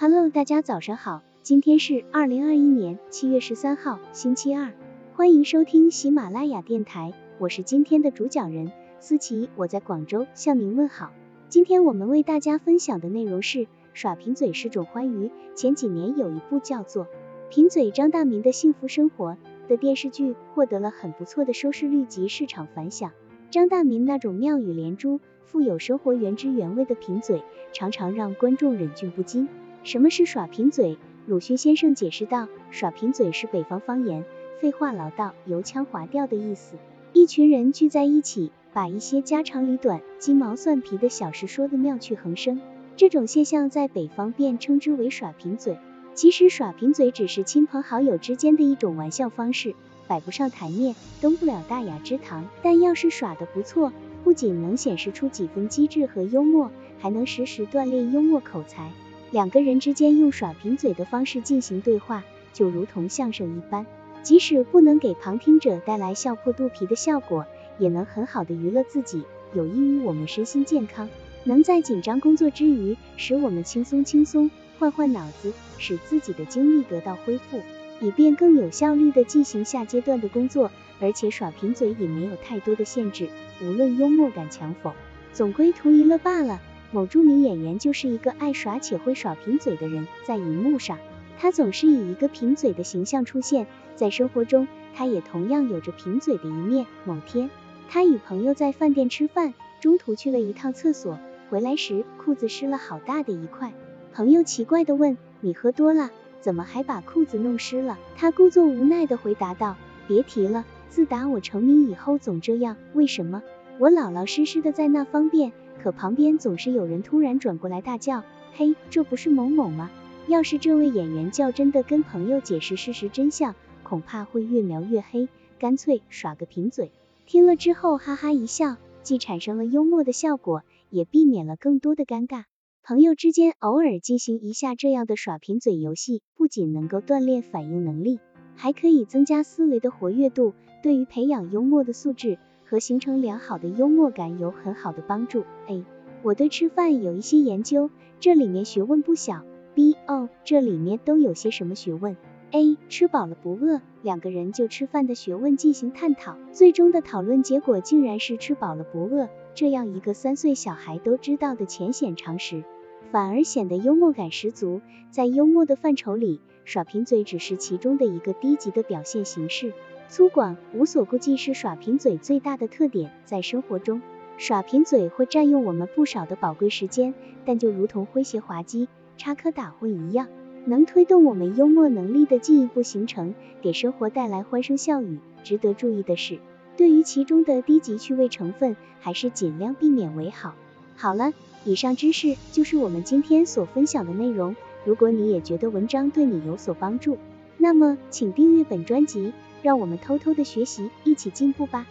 Hello，大家早上好，今天是二零二一年七月十三号，星期二，欢迎收听喜马拉雅电台，我是今天的主讲人思琪，我在广州向您问好。今天我们为大家分享的内容是耍贫嘴是种欢愉。前几年有一部叫做《贫嘴张大民的幸福生活》的电视剧，获得了很不错的收视率及市场反响。张大民那种妙语连珠、富有生活原汁原味的贫嘴，常常让观众忍俊不禁。什么是耍贫嘴？鲁迅先生解释道：耍贫嘴是北方方言，废话唠叨、油腔滑调的意思。一群人聚在一起，把一些家长里短、鸡毛蒜皮的小事说得妙趣横生。这种现象在北方便称之为耍贫嘴。其实耍贫嘴只是亲朋好友之间的一种玩笑方式，摆不上台面，登不了大雅之堂。但要是耍得不错，不仅能显示出几分机智和幽默，还能时时锻炼幽默口才。两个人之间用耍贫嘴的方式进行对话，就如同相声一般，即使不能给旁听者带来笑破肚皮的效果，也能很好的娱乐自己，有益于我们身心健康，能在紧张工作之余，使我们轻松轻松，换换脑子，使自己的精力得到恢复，以便更有效率的进行下阶段的工作。而且耍贫嘴也没有太多的限制，无论幽默感强否，总归图一乐罢了。某著名演员就是一个爱耍且会耍贫嘴的人，在荧幕上，他总是以一个贫嘴的形象出现，在生活中，他也同样有着贫嘴的一面。某天，他与朋友在饭店吃饭，中途去了一趟厕所，回来时裤子湿了好大的一块。朋友奇怪的问：“你喝多了，怎么还把裤子弄湿了？”他故作无奈的回答道：“别提了，自打我成名以后总这样。为什么？我老老实实的在那方便。”可旁边总是有人突然转过来大叫：“嘿，这不是某某吗？”要是这位演员较真的跟朋友解释事实真相，恐怕会越描越黑，干脆耍个贫嘴。听了之后哈哈一笑，既产生了幽默的效果，也避免了更多的尴尬。朋友之间偶尔进行一下这样的耍贫嘴游戏，不仅能够锻炼反应能力，还可以增加思维的活跃度，对于培养幽默的素质。和形成良好的幽默感有很好的帮助。A. 我对吃饭有一些研究，这里面学问不小。B. 哦，这里面都有些什么学问？A. 吃饱了不饿，两个人就吃饭的学问进行探讨，最终的讨论结果竟然是吃饱了不饿，这样一个三岁小孩都知道的浅显常识，反而显得幽默感十足。在幽默的范畴里，耍贫嘴只是其中的一个低级的表现形式。粗犷、无所顾忌是耍贫嘴最大的特点。在生活中，耍贫嘴会占用我们不少的宝贵时间，但就如同诙谐滑稽、插科打诨一样，能推动我们幽默能力的进一步形成，给生活带来欢声笑语。值得注意的是，对于其中的低级趣味成分，还是尽量避免为好。好了，以上知识就是我们今天所分享的内容。如果你也觉得文章对你有所帮助，那么请订阅本专辑。让我们偷偷的学习，一起进步吧。